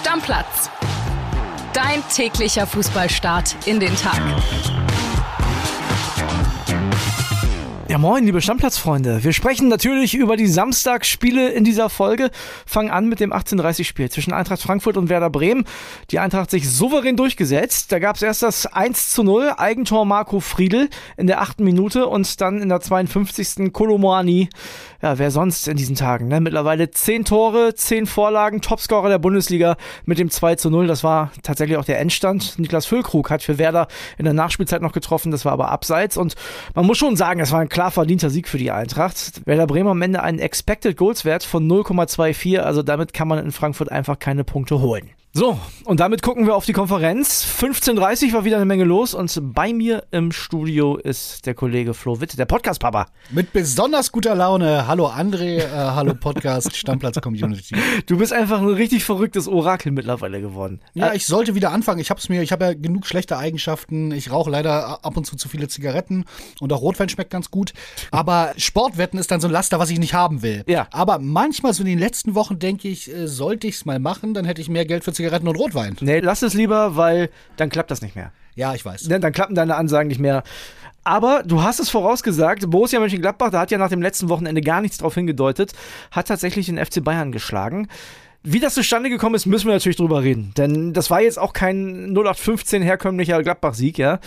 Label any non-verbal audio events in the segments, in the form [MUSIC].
Stammplatz. Dein täglicher Fußballstart in den Tag. Ja, moin, liebe Stammplatzfreunde. Wir sprechen natürlich über die Samstagsspiele in dieser Folge. Fangen an mit dem 18:30-Spiel zwischen Eintracht Frankfurt und Werder Bremen. Die Eintracht sich souverän durchgesetzt. Da gab es erst das 1 zu 0, Eigentor Marco Friedl in der achten Minute und dann in der 52. Kolomoani. Ja, wer sonst in diesen Tagen? Ne? Mittlerweile zehn Tore, zehn Vorlagen, Topscorer der Bundesliga mit dem 2 zu 0. Das war tatsächlich auch der Endstand. Niklas Füllkrug hat für Werder in der Nachspielzeit noch getroffen. Das war aber abseits. Und man muss schon sagen, es war ein klar verdienter Sieg für die Eintracht. Werder Bremen am Ende einen Expected Goals Wert von 0,24, also damit kann man in Frankfurt einfach keine Punkte holen. So, und damit gucken wir auf die Konferenz. 15.30 war wieder eine Menge los und bei mir im Studio ist der Kollege Flo Witt, der Podcast-Papa. Mit besonders guter Laune. Hallo André, äh, hallo Podcast, Stammplatz-Community. Du bist einfach ein richtig verrücktes Orakel mittlerweile geworden. Ja, ich sollte wieder anfangen. Ich hab's mir, ich habe ja genug schlechte Eigenschaften. Ich rauche leider ab und zu zu viele Zigaretten und auch Rotwein schmeckt ganz gut. Aber Sportwetten ist dann so ein Laster, was ich nicht haben will. Ja. Aber manchmal so in den letzten Wochen denke ich, äh, sollte ich's mal machen, dann hätte ich mehr Geld für Zigaretten und Rotwein. Nee, lass es lieber, weil dann klappt das nicht mehr. Ja, ich weiß. Ne, Dann klappen deine Ansagen nicht mehr. Aber du hast es vorausgesagt, Borussia Mönchengladbach, da hat ja nach dem letzten Wochenende gar nichts drauf hingedeutet, hat tatsächlich den FC Bayern geschlagen. Wie das zustande gekommen ist, müssen wir natürlich drüber reden. Denn das war jetzt auch kein 0815 herkömmlicher Gladbach-Sieg, ja.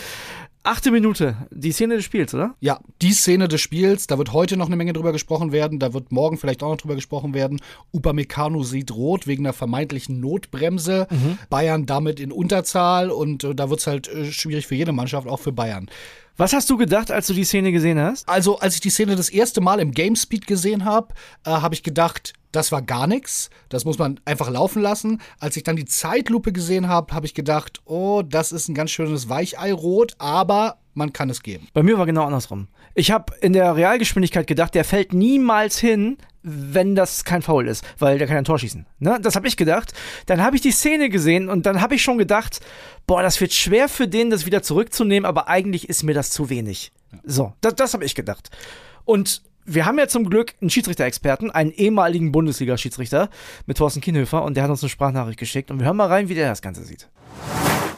Achte Minute, die Szene des Spiels, oder? Ja, die Szene des Spiels, da wird heute noch eine Menge drüber gesprochen werden, da wird morgen vielleicht auch noch drüber gesprochen werden. Upamecano sieht rot wegen einer vermeintlichen Notbremse. Bayern damit in Unterzahl und äh, da wird es halt äh, schwierig für jede Mannschaft, auch für Bayern. Was hast du gedacht, als du die Szene gesehen hast? Also, als ich die Szene das erste Mal im Gamespeed gesehen habe, äh, habe ich gedacht, das war gar nichts. Das muss man einfach laufen lassen. Als ich dann die Zeitlupe gesehen habe, habe ich gedacht, oh, das ist ein ganz schönes Weicheirot, aber man kann es geben. Bei mir war genau andersrum. Ich habe in der Realgeschwindigkeit gedacht, der fällt niemals hin, wenn das kein Foul ist, weil der kann ein Tor schießen. Ne? Das habe ich gedacht. Dann habe ich die Szene gesehen und dann habe ich schon gedacht, boah, das wird schwer für den, das wieder zurückzunehmen, aber eigentlich ist mir das zu wenig. So, das, das habe ich gedacht. Und wir haben ja zum Glück einen Schiedsrichter-Experten, einen ehemaligen Bundesliga-Schiedsrichter mit Thorsten Kienhöfer und der hat uns eine Sprachnachricht geschickt und wir hören mal rein, wie der das Ganze sieht.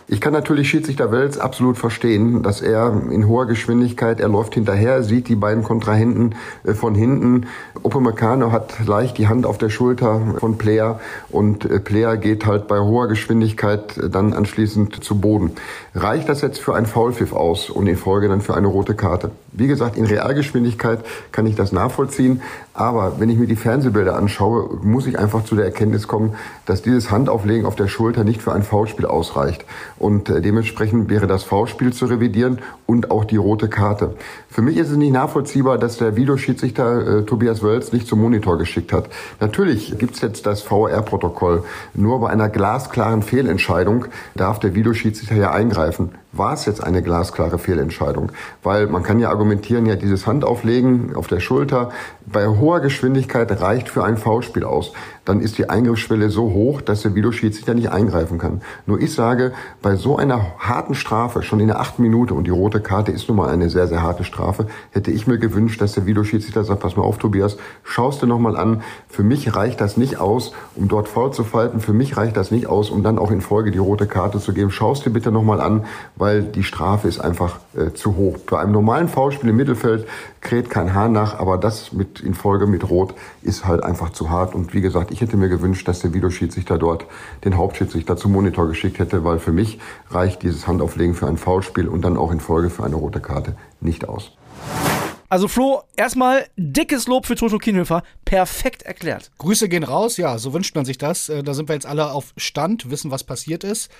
Ich kann natürlich Schiedsrichter Wels absolut verstehen, dass er in hoher Geschwindigkeit, er läuft hinterher, sieht die beiden Kontrahenten äh, von hinten. Upamecano hat leicht die Hand auf der Schulter von Player und äh, Player geht halt bei hoher Geschwindigkeit äh, dann anschließend zu Boden. Reicht das jetzt für einen Foulpfiff aus und in Folge dann für eine rote Karte? Wie gesagt, in Realgeschwindigkeit kann ich das nachvollziehen, aber wenn ich mir die Fernsehbilder anschaue, muss ich einfach zu der Erkenntnis kommen, dass dieses Handauflegen auf der Schulter nicht für ein Foulspiel ausreicht. Und äh, dementsprechend wäre das Foulspiel zu revidieren und auch die rote Karte. Für mich ist es nicht nachvollziehbar, dass der Videoschiedsrichter äh, Tobias Wölz nicht zum Monitor geschickt hat. Natürlich gibt's jetzt das VR-Protokoll. Nur bei einer glasklaren Fehlentscheidung darf der Videoschiedsrichter ja eingreifen. War es jetzt eine glasklare Fehlentscheidung? Weil man kann ja argumentieren, ja, dieses Handauflegen auf der Schulter bei hoher Geschwindigkeit reicht für ein Foulspiel aus. Dann ist die Eingriffsschwelle so hoch, dass der Videoschiedsrichter nicht eingreifen kann. Nur ich sage, bei so einer harten Strafe, schon in der achten Minute, und die rote Karte ist nun mal eine sehr, sehr harte Strafe, hätte ich mir gewünscht, dass der Videoschiedsrichter sagt, pass mal auf, Tobias, schaust dir nochmal an. Für mich reicht das nicht aus, um dort faul zu falten. Für mich reicht das nicht aus, um dann auch in Folge die rote Karte zu geben. Schaust dir bitte nochmal an, weil die Strafe ist einfach äh, zu hoch. Bei einem normalen Foulspiel im Mittelfeld kräht kein Hahn nach, aber das mit in Folge mit Rot ist halt einfach zu hart. Und wie gesagt, ich hätte mir gewünscht, dass der Videoschiedsrichter dort den Hauptschiedsrichter zum Monitor geschickt hätte, weil für mich reicht dieses Handauflegen für ein Foulspiel und dann auch in Folge für eine rote Karte nicht aus. Also Flo, erstmal dickes Lob für Toto Kienhöfer. Perfekt erklärt. Grüße gehen raus, ja, so wünscht man sich das. Äh, Da sind wir jetzt alle auf Stand, wissen, was passiert ist.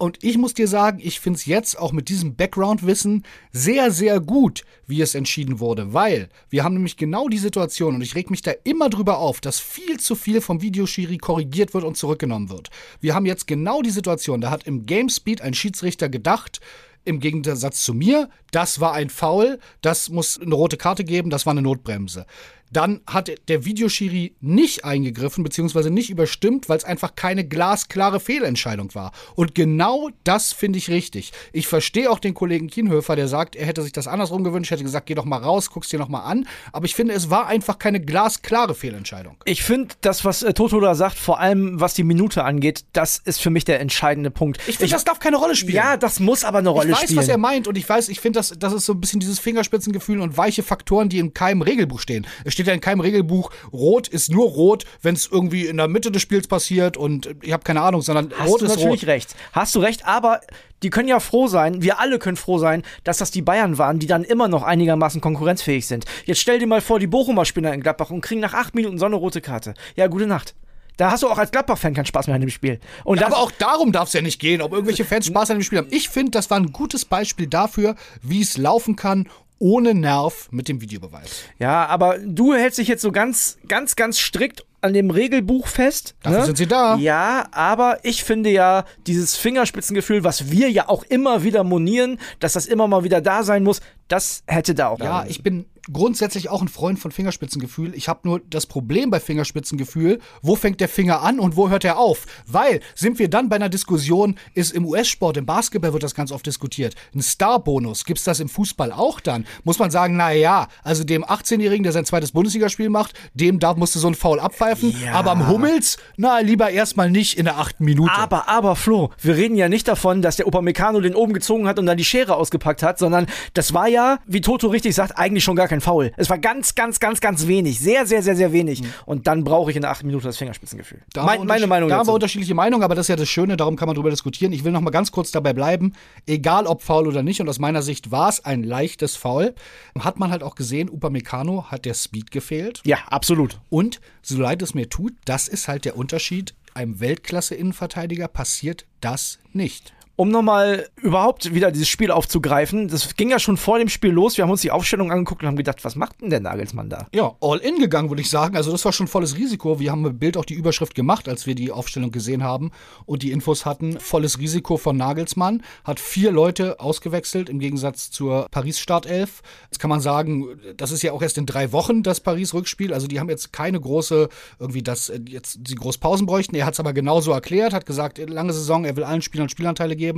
Und ich muss dir sagen, ich finde es jetzt auch mit diesem Background-Wissen sehr, sehr gut, wie es entschieden wurde, weil wir haben nämlich genau die Situation und ich reg mich da immer drüber auf, dass viel zu viel vom Videoschiri korrigiert wird und zurückgenommen wird. Wir haben jetzt genau die Situation, da hat im Gamespeed ein Schiedsrichter gedacht, im Gegensatz zu mir, das war ein Foul, das muss eine rote Karte geben, das war eine Notbremse. Dann hat der Videoschiri nicht eingegriffen, beziehungsweise nicht überstimmt, weil es einfach keine glasklare Fehlentscheidung war. Und genau das finde ich richtig. Ich verstehe auch den Kollegen Kienhöfer, der sagt, er hätte sich das andersrum gewünscht, hätte gesagt, geh doch mal raus, guck's dir noch mal an. Aber ich finde, es war einfach keine glasklare Fehlentscheidung. Ich finde, das, was äh, Toto da sagt, vor allem was die Minute angeht, das ist für mich der entscheidende Punkt. Ich finde, das darf keine Rolle spielen. Ja, das muss aber eine Rolle ich weiß, spielen. was er meint und ich weiß, ich finde, das, das ist so ein bisschen dieses Fingerspitzengefühl und weiche Faktoren, die in keinem Regelbuch stehen. Es steht ja in keinem Regelbuch, rot ist nur rot, wenn es irgendwie in der Mitte des Spiels passiert und ich habe keine Ahnung, sondern Hast rot du ist natürlich rot. recht. Hast du recht, aber die können ja froh sein, wir alle können froh sein, dass das die Bayern waren, die dann immer noch einigermaßen konkurrenzfähig sind. Jetzt stell dir mal vor, die Bochumer spielen in Gladbach und kriegen nach acht Minuten so eine rote Karte. Ja, gute Nacht. Da hast du auch als Gladbach-Fan keinen Spaß mehr an dem Spiel. Und das, Aber auch darum darf es ja nicht gehen, ob irgendwelche Fans Spaß an dem Spiel haben. Ich finde, das war ein gutes Beispiel dafür, wie es laufen kann, ohne Nerv mit dem Videobeweis. ja, aber du hältst dich jetzt so ganz, ganz, ganz strikt an dem Regelbuch fest. Dafür ne? sind sie da. Ja, aber ich finde ja, dieses Fingerspitzengefühl, was wir ja auch immer wieder monieren, dass das immer mal wieder da sein muss, das hätte da auch. Ja, ich bin grundsätzlich auch ein Freund von Fingerspitzengefühl. Ich habe nur das Problem bei Fingerspitzengefühl, wo fängt der Finger an und wo hört er auf? Weil, sind wir dann bei einer Diskussion, ist im US-Sport, im Basketball wird das ganz oft diskutiert, ein Star-Bonus, gibt's das im Fußball auch dann? Muss man sagen, na ja, also dem 18-Jährigen, der sein zweites Bundesligaspiel macht, dem da musste so ein Foul abpfeifen, Ja. aber am Hummels, na, lieber erstmal nicht in der achten Minute. Aber, aber, Flo, wir reden ja nicht davon, dass der Upamecano den oben gezogen hat und dann die Schere ausgepackt hat, sondern das war ja, wie Toto richtig sagt, eigentlich schon gar kein Foul. Es war ganz, ganz, ganz, ganz wenig. Sehr, sehr, sehr, sehr wenig. Und dann brauche ich in der achten Minute das Fingerspitzengefühl. Mhm. Da wir meine Meinung Da haben wir unterschiedliche Meinungen, aber das ist ja das Schöne, darum kann man drüber diskutieren. Ich will noch mal ganz kurz dabei bleiben, egal ob Foul oder nicht, und aus meiner Sicht war es ein leichtes Foul, hat man halt auch gesehen, Upamecano hat der Speed gefehlt. Ja, absolut. Und so leid es mir tut, das ist halt der Unterschied. Einem Weltklasse-Innenverteidiger passiert das nicht. Um nochmal überhaupt wieder dieses Spiel aufzugreifen, das ging ja schon vor dem Spiel los. Wir haben uns die Aufstellung angeguckt und haben gedacht, was macht denn der Nagelsmann da? Ja, all in gegangen, würde ich sagen. Also das war schon volles Risiko. Wir haben im Bild auch die Überschrift gemacht, als wir die Aufstellung gesehen haben und die Infos hatten. Volles Risiko von Nagelsmann. Hat vier Leute ausgewechselt im Gegensatz zur Paris-Startelf. Jetzt kann man sagen, das ist ja auch erst in drei Wochen das Paris-Rückspiel. Also die haben jetzt keine große, irgendwie, dass jetzt sie groß Pausen bräuchten. Er hat es aber genauso erklärt, hat gesagt, lange Saison, er will allen Spielern Spielanteile geben.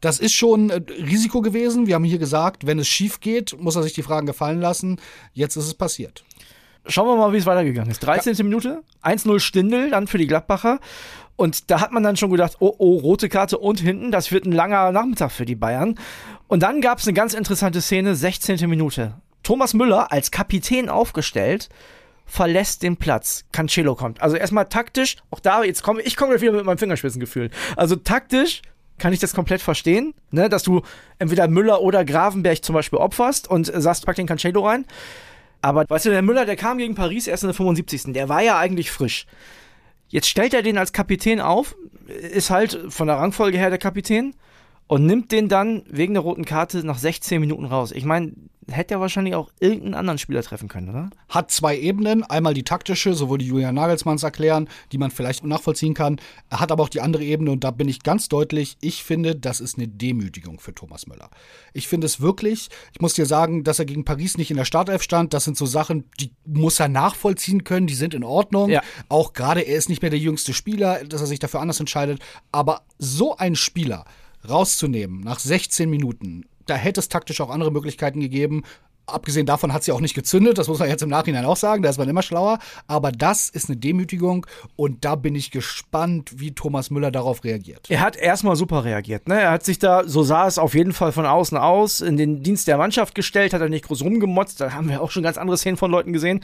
Das ist schon äh, Risiko gewesen. Wir haben hier gesagt, wenn es schief geht, muss er sich die Fragen gefallen lassen. Jetzt ist es passiert. Schauen wir mal, wie es weitergegangen ist. 13. Minute, 1-0 Stindel dann für die Gladbacher. Und da hat man dann schon gedacht, oh, oh, rote Karte und hinten, das wird ein langer Nachmittag für die Bayern. Und dann gab es eine ganz interessante Szene, 16. Minute. Thomas Müller als Kapitän aufgestellt, verlässt den Platz. Cancelo kommt. Also erstmal taktisch, auch da, jetzt komme ich komme wieder mit meinem Fingerspitzengefühl. Also taktisch kann ich das komplett verstehen, ne, dass du entweder Müller oder Gravenberg zum Beispiel opferst und sagst, pack den Cancelo rein. Aber weißt du, der Müller, der kam gegen Paris erst in der 75. Der war ja eigentlich frisch. Jetzt stellt er den als Kapitän auf, ist halt von der Rangfolge her der Kapitän und nimmt den dann wegen der roten Karte nach 16 Minuten raus. Ich meine, hätte er wahrscheinlich auch irgendeinen anderen Spieler treffen können, oder? hat zwei Ebenen. Einmal die taktische, so würde Julian Nagelsmanns erklären, die man vielleicht nachvollziehen kann. Er hat aber auch die andere Ebene und da bin ich ganz deutlich, ich finde, das ist eine Demütigung für Thomas Müller. Ich finde es wirklich, ich muss dir sagen, dass er gegen Paris nicht in der Startelf stand, das sind so Sachen, die muss er nachvollziehen können, die sind in Ordnung. Ja. Auch gerade, er ist nicht mehr der jüngste Spieler, dass er sich dafür anders entscheidet. Aber so einen Spieler rauszunehmen nach 16 Minuten, da hätte es taktisch auch andere Möglichkeiten gegeben. Abgesehen davon hat sie auch nicht gezündet, das muss man jetzt im Nachhinein auch sagen, da ist man immer schlauer. Aber das ist eine Demütigung und da bin ich gespannt, wie Thomas Müller darauf reagiert. Er hat erstmal super reagiert. Ne? Er hat sich da, so sah es auf jeden Fall von außen aus, in den Dienst der Mannschaft gestellt, hat er nicht groß rumgemotzt. Da haben wir auch schon ganz andere Szenen von Leuten gesehen.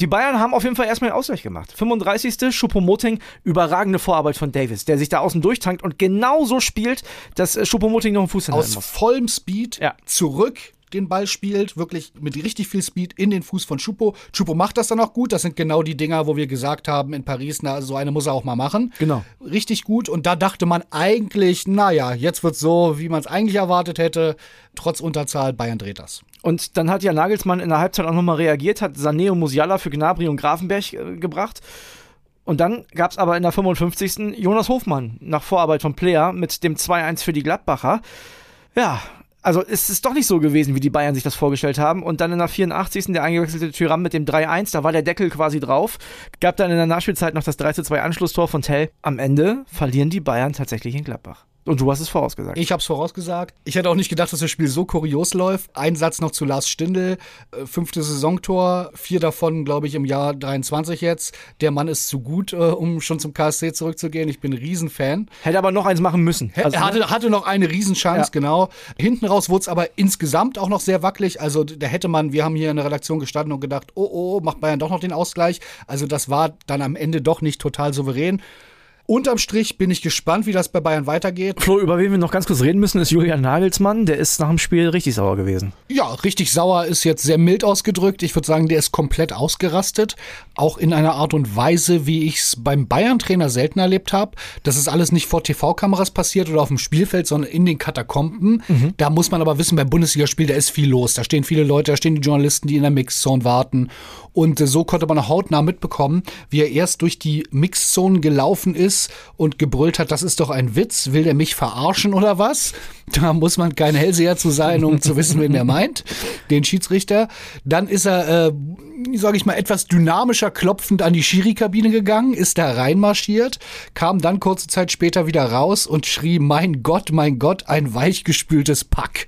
Die Bayern haben auf jeden Fall erstmal den Ausgleich gemacht. 35. Schuppomoting, überragende Vorarbeit von Davis, der sich da außen durchtankt und genauso spielt, dass äh, Schuppomoting noch einen Fuß hinhalten Aus muss. vollem Speed Ja. zurück den Ball spielt, wirklich mit richtig viel Speed in den Fuß von Chupo. Chupo macht das dann auch gut. Das sind genau die Dinger, wo wir gesagt haben in Paris, na, so eine muss er auch mal machen. Genau. Richtig gut. Und da dachte man eigentlich, naja, jetzt wird so, wie man es eigentlich erwartet hätte. Trotz Unterzahl, Bayern dreht das. Und dann hat ja Nagelsmann in der Halbzeit auch nochmal reagiert, hat Sané und Musiala für Gnabry und Grafenberg äh, gebracht. Und dann gab es aber in der 55. Jonas Hofmann nach Vorarbeit von Player mit dem 2-1 für die Gladbacher. Ja, Also es ist doch nicht so gewesen, wie die Bayern sich das vorgestellt haben. Und dann in der 84. der eingewechselte Tyram mit dem 3-1, da war der Deckel quasi drauf. Gab dann in der Nachspielzeit noch das 3-2 Anschlusstor von Tell. Am Ende verlieren die Bayern tatsächlich in Gladbach. Und du hast es vorausgesagt. Ich habe es vorausgesagt. Ich hätte auch nicht gedacht, dass das Spiel so kurios läuft. Ein Satz noch zu Lars Stindl. Äh, fünfte Saisontor, vier davon, glaube ich, im Jahr 23 jetzt. Der Mann ist zu gut, äh, um schon zum KSC zurückzugehen. Ich bin ein Riesenfan. Hätte aber noch eins machen müssen. Also, er hatte, hatte noch eine Riesenchance, ja. genau. Hinten raus wurde es aber insgesamt auch noch sehr wackelig. Also da hätte man, wir haben hier in der Redaktion gestanden und gedacht, oh, oh, macht Bayern doch noch den Ausgleich. Also das war dann am Ende doch nicht total souverän. Unterm Strich bin ich gespannt, wie das bei Bayern weitergeht. Flo, über wen wir noch ganz kurz reden müssen, ist Julian Nagelsmann. Der ist nach dem Spiel richtig sauer gewesen. Ja, richtig sauer ist jetzt sehr mild ausgedrückt. Ich würde sagen, der ist komplett ausgerastet. Auch in einer Art und Weise, wie ich es beim Bayern-Trainer selten erlebt habe. Das ist alles nicht vor TV-Kameras passiert oder auf dem Spielfeld, sondern in den Katakomben. Mhm. Da muss man aber wissen, beim Bundesligaspiel, da ist viel los. Da stehen viele Leute, da stehen die Journalisten, die in der Mixzone warten. Und äh, so konnte man auch hautnah mitbekommen, wie er erst durch die Mixzone gelaufen ist und gebrüllt hat, das ist doch ein Witz, will der mich verarschen oder was? Da muss man kein Hellseher zu sein, um zu wissen, wen er meint, den Schiedsrichter. Dann ist er, äh, sage ich mal, etwas dynamischer klopfend an die Schiri-Kabine gegangen, ist da reinmarschiert, kam dann kurze Zeit später wieder raus und schrie, mein Gott, mein Gott, ein weichgespültes Pack.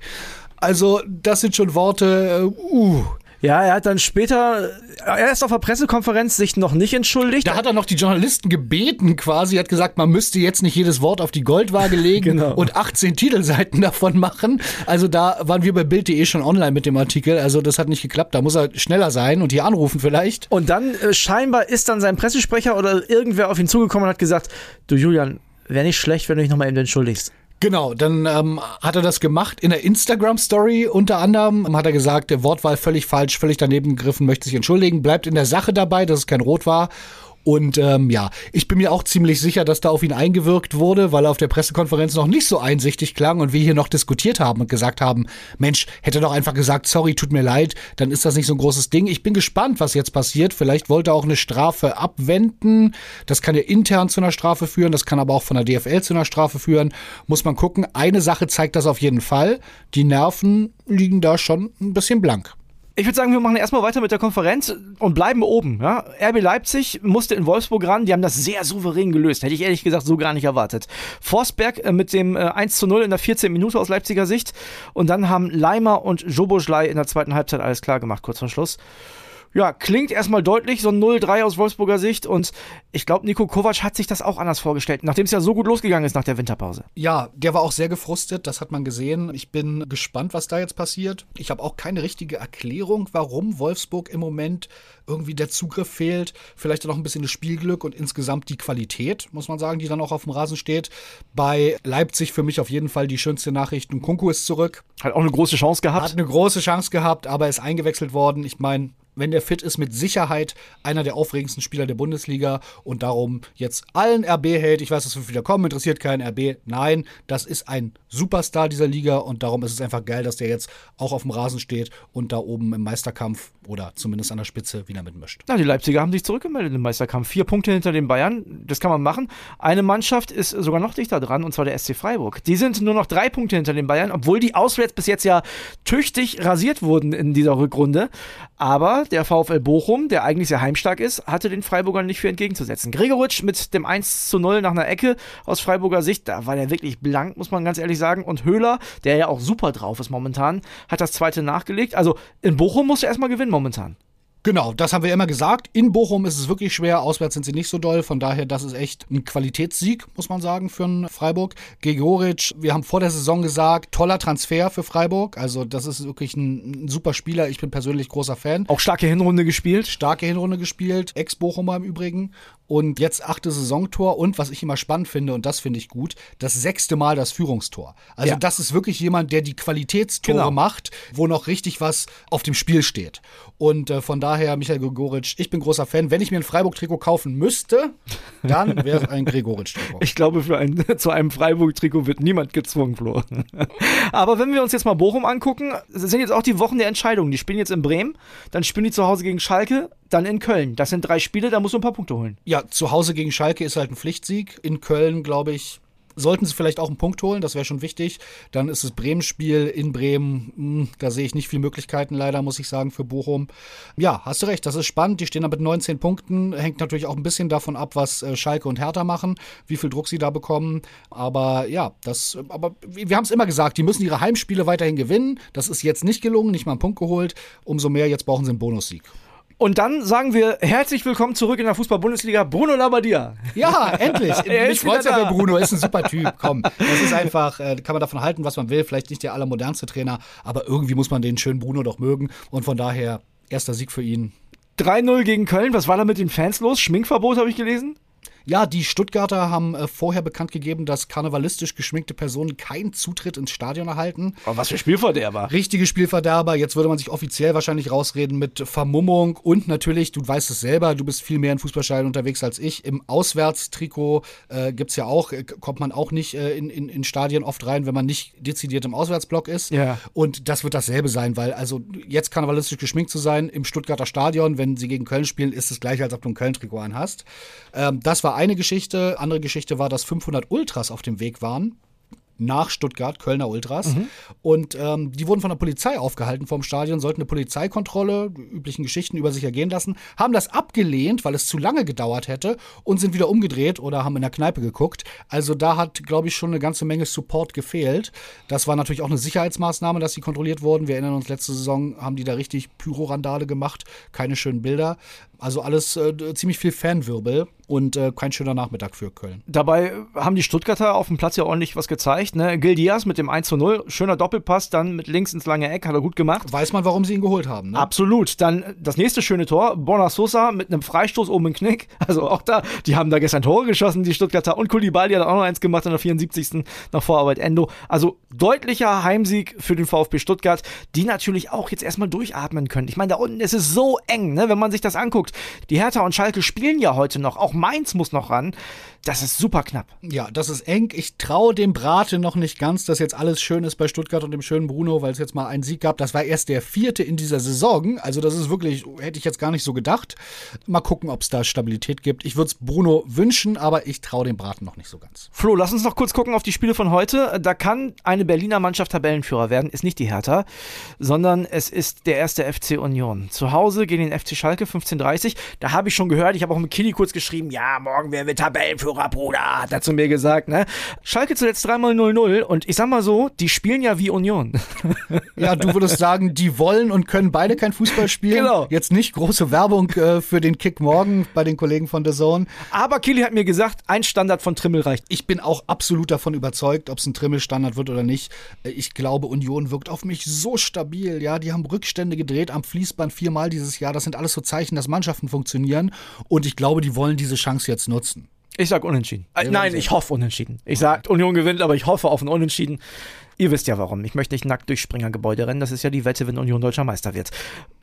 Also, das sind schon Worte, äh, uh, ja, er hat dann später, er ist auf der Pressekonferenz sich noch nicht entschuldigt. Da hat er noch die Journalisten gebeten quasi, hat gesagt, man müsste jetzt nicht jedes Wort auf die Goldwaage legen [LAUGHS] genau. und 18 Titelseiten [LAUGHS] davon machen. Also da waren wir bei Bild.de schon online mit dem Artikel, also das hat nicht geklappt, da muss er schneller sein und hier anrufen vielleicht. Und dann äh, scheinbar ist dann sein Pressesprecher oder irgendwer auf ihn zugekommen und hat gesagt, du Julian, wäre nicht schlecht, wenn du dich nochmal eben entschuldigst. Genau, dann ähm, hat er das gemacht in der Instagram-Story unter anderem. Hat er gesagt, der Wortwahl völlig falsch, völlig daneben gegriffen, möchte sich entschuldigen, bleibt in der Sache dabei, dass es kein Rot war und ähm, ja, ich bin mir auch ziemlich sicher, dass da auf ihn eingewirkt wurde, weil er auf der Pressekonferenz noch nicht so einsichtig klang und wir hier noch diskutiert haben und gesagt haben, Mensch, hätte doch einfach gesagt, sorry, tut mir leid, dann ist das nicht so ein großes Ding. Ich bin gespannt, was jetzt passiert. Vielleicht wollte er auch eine Strafe abwenden. Das kann ja intern zu einer Strafe führen, das kann aber auch von der DFL zu einer Strafe führen. Muss man gucken. Eine Sache zeigt das auf jeden Fall. Die Nerven liegen da schon ein bisschen blank. Ich würde sagen, wir machen erstmal weiter mit der Konferenz und bleiben oben. Ja? RB Leipzig musste in Wolfsburg ran, die haben das sehr souverän gelöst. Hätte ich ehrlich gesagt so gar nicht erwartet. Forsberg äh, mit dem äh, 1 zu 0 in der 14. Minute aus Leipziger Sicht. Und dann haben Leimer und Joboschlei in der zweiten Halbzeit alles klar gemacht, kurz vor Schluss ja, klingt erstmal deutlich, so ein 0-3 aus Wolfsburger Sicht. Und ich glaube, Nico Kovac hat sich das auch anders vorgestellt, nachdem es ja so gut losgegangen ist nach der Winterpause. Ja, der war auch sehr gefrustet, das hat man gesehen. Ich bin gespannt, was da jetzt passiert. Ich habe auch keine richtige Erklärung, warum Wolfsburg im Moment irgendwie der Zugriff fehlt. Vielleicht auch noch ein bisschen das Spielglück und insgesamt die Qualität, muss man sagen, die dann auch auf dem Rasen steht. Bei Leipzig für mich auf jeden Fall die schönste Nachricht. Kunku ist zurück. Hat auch eine große Chance gehabt. Hat eine große Chance gehabt, aber ist eingewechselt worden. Ich meine, wenn der fit ist, mit Sicherheit einer der aufregendsten Spieler der Bundesliga und darum jetzt allen RB-Hate, ich weiß, dass wir wieder kommen, interessiert keinen RB. Nein, das ist ein Superstar dieser Liga und darum ist es einfach geil, dass der jetzt auch auf dem Rasen steht und da oben im Meisterkampf oder zumindest an der Spitze wieder mitmischt. Ja, die Leipziger haben sich zurückgemeldet im Meisterkampf. Vier Punkte hinter den Bayern, das kann man machen. Eine Mannschaft ist sogar noch dichter dran und zwar der SC Freiburg. Die sind nur noch drei Punkte hinter den Bayern, obwohl die auswärts bis jetzt ja tüchtig rasiert wurden in dieser Rückrunde. Aber der VfL Bochum, der eigentlich sehr heimstark ist, hatte den Freiburgern nicht für entgegenzusetzen. Gregoritsch mit dem 1 zu 0 nach einer Ecke aus Freiburger Sicht, da war der wirklich blank, muss man ganz ehrlich sagen. Und Höhler, der ja auch super drauf ist momentan, hat das zweite nachgelegt. Also in Bochum musste er erstmal gewinnen momentan. Genau, das haben wir immer gesagt. In Bochum ist es wirklich schwer, auswärts sind sie nicht so doll. Von daher, das ist echt ein Qualitätssieg, muss man sagen, für einen Freiburg. Gregoritsch, wir haben vor der Saison gesagt, toller Transfer für Freiburg. Also, das ist wirklich ein, ein super Spieler. Ich bin persönlich großer Fan. Auch starke Hinrunde gespielt. Starke Hinrunde gespielt. Ex-Bochumer im Übrigen und jetzt achte Saisontor und was ich immer spannend finde und das finde ich gut, das sechste Mal das Führungstor. Also ja. das ist wirklich jemand, der die Qualitätstore genau. macht, wo noch richtig was auf dem Spiel steht. Und äh, von daher, Michael Gregoritsch, ich bin großer Fan. Wenn ich mir ein Freiburg-Trikot kaufen müsste, dann [LAUGHS] wäre es ein Gregoritsch-Trikot. Ich glaube, für ein, [LAUGHS] zu einem Freiburg-Trikot wird niemand gezwungen, Flo. [LAUGHS] Aber wenn wir uns jetzt mal Bochum angucken, sind jetzt auch die Wochen der Entscheidungen. Die spielen jetzt in Bremen, dann spielen die zu Hause gegen Schalke, dann in Köln. Das sind drei Spiele, da musst du ein paar Punkte holen. Ja, zu Hause gegen Schalke ist halt ein Pflichtsieg. In Köln, glaube ich, sollten sie vielleicht auch einen Punkt holen, das wäre schon wichtig. Dann ist das Bremen-Spiel in Bremen, hm, da sehe ich nicht viele Möglichkeiten leider, muss ich sagen, für Bochum. Ja, hast du recht, das ist spannend. Die stehen da mit 19 Punkten, hängt natürlich auch ein bisschen davon ab, was äh, Schalke und Hertha machen, wie viel Druck sie da bekommen. Aber ja, das, aber wir haben es immer gesagt, die müssen ihre Heimspiele weiterhin gewinnen. Das ist jetzt nicht gelungen, nicht mal einen Punkt geholt. Umso mehr, jetzt brauchen sie einen Bonussieg. Und dann sagen wir herzlich willkommen zurück in der Fußball-Bundesliga, Bruno Labbadia. Ja, endlich. [LAUGHS] Mich freut ja bei Bruno, ist ein super Typ. Komm, das ist einfach, äh, kann man davon halten, was man will. Vielleicht nicht der allermodernste Trainer, aber irgendwie muss man den schönen Bruno doch mögen. Und von daher, erster Sieg für ihn. 3-0 gegen Köln. Was war da mit den Fans los? Schminkverbot habe ich gelesen? Ja, die Stuttgarter haben äh, vorher bekannt gegeben, dass karnevalistisch geschminkte Personen keinen Zutritt ins Stadion erhalten. Aber was für Spielverderber. Richtige Spielverderber. Jetzt würde man sich offiziell wahrscheinlich rausreden mit Vermummung und natürlich, du weißt es selber, du bist viel mehr in Fußballstadien unterwegs als ich. Im Auswärtstrikot äh, gibt es ja auch, äh, kommt man auch nicht äh, in, in, in Stadien oft rein, wenn man nicht dezidiert im Auswärtsblock ist. Ja. Und das wird dasselbe sein, weil also jetzt karnevalistisch geschminkt zu sein im Stuttgarter Stadion, wenn sie gegen Köln spielen, ist es gleich, als ob du ein Köln-Trikot anhast. Ähm, das war eine Geschichte. Andere Geschichte war, dass 500 Ultras auf dem Weg waren nach Stuttgart, Kölner Ultras. Mhm. Und ähm, die wurden von der Polizei aufgehalten vom Stadion, sollten eine Polizeikontrolle, üblichen Geschichten über sich ergehen lassen, haben das abgelehnt, weil es zu lange gedauert hätte und sind wieder umgedreht oder haben in der Kneipe geguckt. Also da hat, glaube ich, schon eine ganze Menge Support gefehlt. Das war natürlich auch eine Sicherheitsmaßnahme, dass sie kontrolliert wurden. Wir erinnern uns, letzte Saison haben die da richtig Pyrorandale gemacht, keine schönen Bilder. Also alles äh, ziemlich viel Fanwirbel und äh, kein schöner Nachmittag für Köln. Dabei haben die Stuttgarter auf dem Platz ja ordentlich was gezeigt. Ne? Gil Diaz mit dem 1 zu 0, schöner Doppelpass, dann mit links ins lange Eck, hat er gut gemacht. Weiß man, warum sie ihn geholt haben. Ne? Absolut. Dann das nächste schöne Tor, Borna Sosa mit einem Freistoß oben im Knick. [LAUGHS] Also auch da, die haben da gestern Tore geschossen, die Stuttgarter. Und Kulibali hat auch noch eins gemacht in der 74. nach Vorarbeit Endo. Also deutlicher Heimsieg für den VfB Stuttgart, die natürlich auch jetzt erstmal durchatmen können. Ich meine, da unten ist es so eng, ne? wenn man sich das anguckt. Die Hertha und Schalke spielen ja heute noch. Auch Mainz muss noch ran. Das ist super knapp. Ja, das ist eng. Ich traue dem Brate noch nicht ganz, dass jetzt alles schön ist bei Stuttgart und dem schönen Bruno, weil es jetzt mal einen Sieg gab. Das war erst der vierte in dieser Saison. Also, das ist wirklich, hätte ich jetzt gar nicht so gedacht. Mal gucken, ob es da Stabilität gibt. Ich würde es Bruno wünschen, aber ich traue dem Braten noch nicht so ganz. Flo, lass uns noch kurz gucken auf die Spiele von heute. Da kann eine Berliner Mannschaft Tabellenführer werden. Ist nicht die Hertha, sondern es ist der erste FC Union. Zu Hause gegen den FC Schalke 15:30. Da habe ich schon gehört, ich habe auch mit Kili kurz geschrieben, ja, morgen werden wir Tabellenführer, Bruder, hat er zu mir gesagt, ne? Schalke zuletzt dreimal 0-0 und ich sag mal so, die spielen ja wie Union. [LAUGHS] Ja, du würdest sagen, die wollen und können beide kein Fußball spielen. Genau. Jetzt nicht große Werbung äh, für den Kick morgen bei den Kollegen von The Zone. Aber Kili hat mir gesagt, ein Standard von Trimmel reicht. Ich bin auch absolut davon überzeugt, ob es ein Trimmel-Standard wird oder nicht. Äh, Ich glaube, Union wirkt auf mich so stabil. Ja, die haben Rückstände gedreht am Fließband viermal dieses Jahr. Das sind alles so Zeichen, dass Mannschaften funktionieren. Und ich glaube, die wollen diese Chance jetzt nutzen. Ich sag unentschieden. Äh, nein, ich hoffe unentschieden. Ich sag Union gewinnt, aber ich hoffe auf ein Unentschieden. Ihr wisst ja warum. Ich möchte nicht nackt durch Springergebäude rennen. Das ist ja die Wette, wenn Union deutscher Meister wird.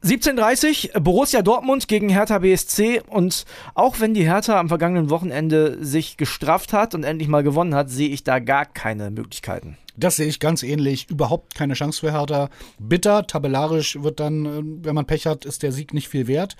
17:30 Borussia Dortmund gegen Hertha BSC und auch wenn die Hertha am vergangenen Wochenende sich gestrafft hat und endlich mal gewonnen hat, sehe ich da gar keine Möglichkeiten. Das sehe ich ganz ähnlich. Überhaupt keine Chance für Hertha. Bitter, tabellarisch wird dann, äh, wenn man Pech hat, ist der Sieg nicht viel wert,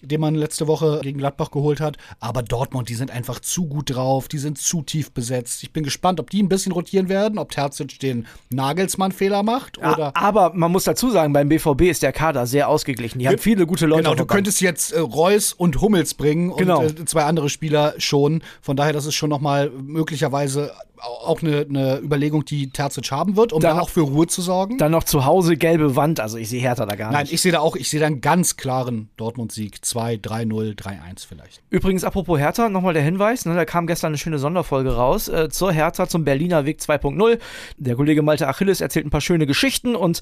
den man letzte Woche gegen Gladbach geholt hat. Aber Dortmund, die sind einfach zu gut drauf, die sind zu tief besetzt. Ich bin gespannt, ob die ein bisschen rotieren werden, ob Terzic den Nagelsmann-Fehler macht oder. A- Aber man muss dazu sagen, beim BVB ist der Kader sehr ausgeglichen. Die haben viele gute Leute. Genau, du Bank. könntest jetzt äh, Reus und Hummels bringen Genau. und äh, zwei andere Spieler schon. Von daher, das ist schon nochmal möglicherweise auch eine, eine Überlegung, die Terzic haben wird, um Dann- da auch für Ruhe zu sorgen. Dann noch zu Hause gelbe Wand. Also ich sehe Hertha da gar Nein, nicht. ich sehe da auch, ich sehe da einen ganz klaren Dortmund-Sieg. 2, 3-0, 3-1 vielleicht. Übrigens, apropos Hertha, nochmal der Hinweis, ne, da kam gestern eine schöne Sonderfolge raus äh, zur Hertha, zum Berliner Weg 2.0. Der Kollege Malte Achilles erzählt ein paar schöne Geschichten und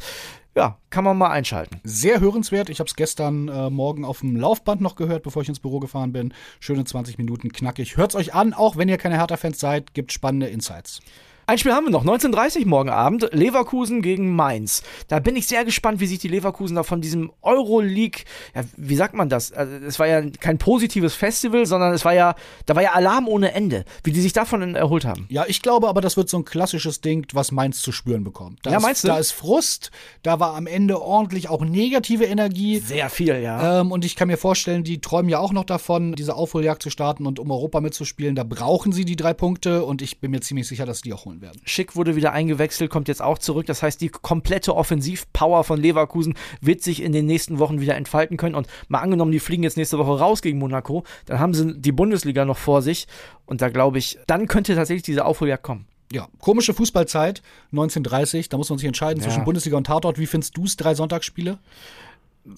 ja, kann man mal einschalten. Sehr hörenswert. Ich habe es gestern äh, Morgen auf dem Laufband noch gehört, bevor ich ins Büro gefahren bin. Schöne 20 Minuten knackig. Hört's euch an, auch wenn ihr keine Hertha-Fans seid, gibt spannende Insights. Ein Spiel haben wir noch, 19.30 morgen Abend, Leverkusen gegen Mainz. Da bin ich sehr gespannt, wie sich die Leverkusen da von diesem Euroleague, ja, wie sagt man das? Also, es war ja kein positives Festival, sondern es war ja, da war ja Alarm ohne Ende, wie die sich davon erholt haben. Ja, ich glaube aber, das wird so ein klassisches Ding, was Mainz zu spüren bekommt. Da Ja, ist, meinst du? Da ist Frust, da war am Ende ordentlich auch negative Energie. Sehr viel, ja. Ähm, und ich kann mir vorstellen, die träumen ja auch noch davon, diese Aufholjagd zu starten und um Europa mitzuspielen. Da brauchen sie die drei Punkte und ich bin mir ziemlich sicher, dass die auch holen werden. Schick wurde wieder eingewechselt, kommt jetzt auch zurück. Das heißt, die komplette Offensivpower von Leverkusen wird sich in den nächsten Wochen wieder entfalten können. Und mal angenommen, die fliegen jetzt nächste Woche raus gegen Monaco, dann haben sie die Bundesliga noch vor sich. Und da glaube ich, dann könnte tatsächlich diese Aufholjagd kommen. Ja, komische Fußballzeit, 1930, da muss man sich entscheiden Ja. zwischen Bundesliga und Tatort. Wie findest du es, drei Sonntagsspiele?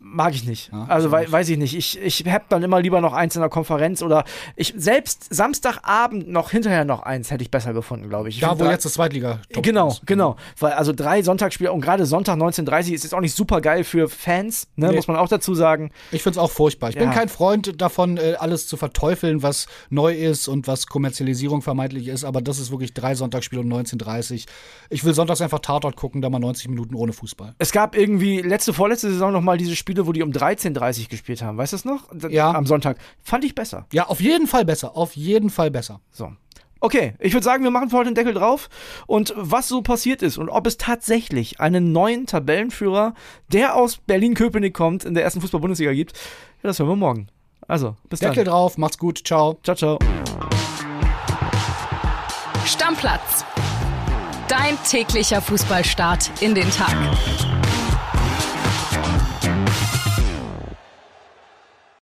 Mag ich nicht. Ja, also ich wei weiß ich nicht. Ich, ich hab dann immer lieber noch eins in der Konferenz oder ich selbst Samstagabend noch hinterher noch eins hätte ich besser gefunden, glaube ich. ich. Da, find wo jetzt das Zweitliga Genau, ist. genau. Weil also drei Sonntagsspiele und gerade Sonntag 19.30 ist jetzt auch nicht super geil für Fans, ne, Nee. muss man auch dazu sagen. Ich finde es auch furchtbar. Ich bin Ja. kein Freund davon, äh, alles zu verteufeln, was neu ist und was Kommerzialisierung vermeintlich ist, aber das ist wirklich drei Sonntagsspiele um 19.30 Ich will sonntags einfach Tatort gucken, da mal 90 Minuten ohne Fußball. Es gab irgendwie letzte, vorletzte Saison noch mal diese Spiele, wo die um 13.30 gespielt haben. Weißt du das noch? Ja. Am Sonntag. Fand ich besser. Ja, auf jeden Fall besser. Auf jeden Fall besser. So. Okay, ich würde sagen, wir machen für heute den Deckel drauf. Und was so passiert ist und ob es tatsächlich einen neuen Tabellenführer, der aus Berlin-Köpenick kommt, in der ersten Fußball-Bundesliga gibt, ja, das hören wir morgen. Also, bis Deckel dann. drauf, macht's gut, ciao. Ciao, ciao. Stammplatz. Dein täglicher Fußballstart in den Tag.